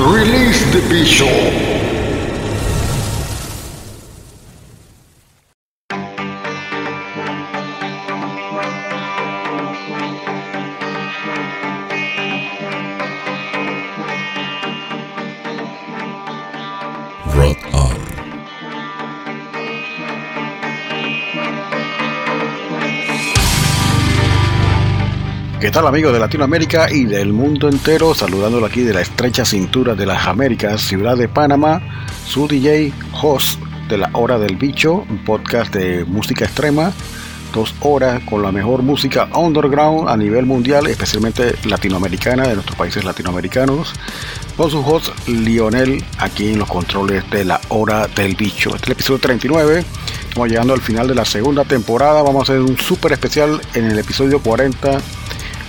Release the Bishop. ¿Qué tal amigos de Latinoamérica y del mundo entero? Saludándolo aquí de la estrecha cintura de las Américas, ciudad de Panamá, su DJ host de la Hora del Bicho, un podcast de música extrema, dos horas con la mejor música underground a nivel mundial, especialmente latinoamericana, de nuestros países latinoamericanos, con su host Lionel aquí en los controles de la Hora del Bicho. Este es el episodio 39. Estamos llegando al final de la segunda temporada. Vamos a hacer un súper especial en el episodio 40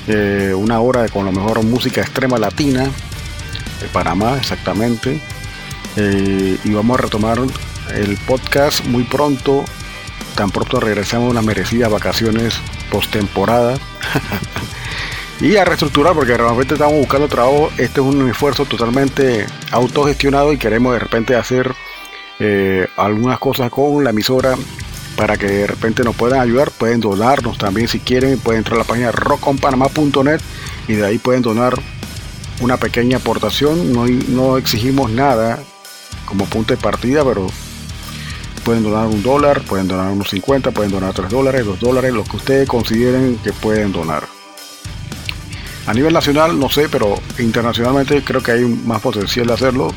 eh, una hora con la mejor música extrema latina de Panamá exactamente. Eh, y vamos a retomar el podcast muy pronto. Tan pronto regresamos unas merecidas vacaciones post temporada y a reestructurar porque realmente estamos buscando trabajo. Este es un esfuerzo totalmente autogestionado y queremos de repente hacer eh, algunas cosas con la emisora para que de repente nos puedan ayudar, pueden donarnos también si quieren, pueden entrar a la página rockonpanama.net y de ahí pueden donar una pequeña aportación, no, no exigimos nada como punto de partida, pero pueden donar un dólar, pueden donar unos 50, pueden donar 3 dólares, 2 dólares, lo que ustedes consideren que pueden donar. A nivel nacional no sé, pero internacionalmente creo que hay más potencial de hacerlo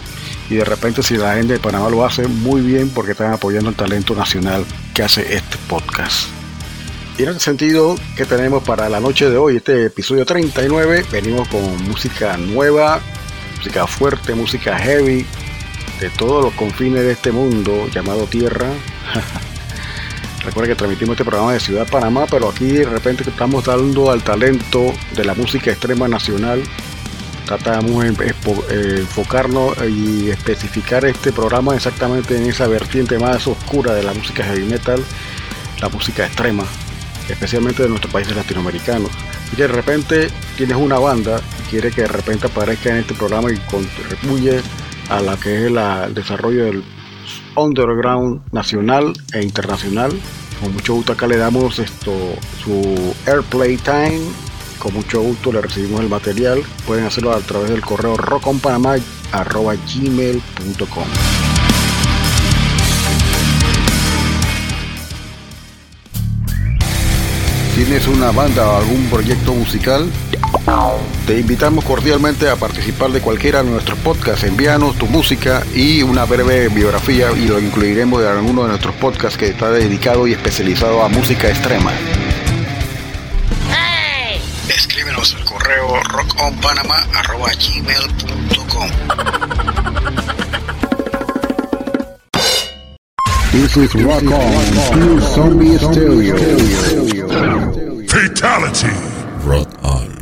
y de repente si la gente de Panamá lo hace muy bien porque están apoyando el talento nacional que hace este podcast. Y en ese sentido que tenemos para la noche de hoy, este episodio 39, venimos con música nueva, música fuerte, música heavy, de todos los confines de este mundo llamado Tierra. Recuerda que transmitimos este programa de Ciudad Panamá, pero aquí de repente estamos dando al talento de la música extrema nacional tratamos de eh, enfocarnos y especificar este programa exactamente en esa vertiente más oscura de la música heavy metal, la música extrema, especialmente de nuestros países latinoamericanos. Y de repente tienes una banda y quiere que de repente aparezca en este programa y contribuye a la que es el desarrollo del underground nacional e internacional. Con mucho gusto acá le damos esto su airplay time con mucho gusto le recibimos el material. Pueden hacerlo a través del correo roconpanamá.gmail.com ¿Tienes una banda o algún proyecto musical? Te invitamos cordialmente a participar de cualquiera de nuestros podcasts. Envíanos tu música y una breve biografía y lo incluiremos en alguno de nuestros podcasts que está dedicado y especializado a música extrema. Escríbenos al correo rockonpanama.gmail.com This is Rock On, Zombie Stereo. Fatality. Rock On.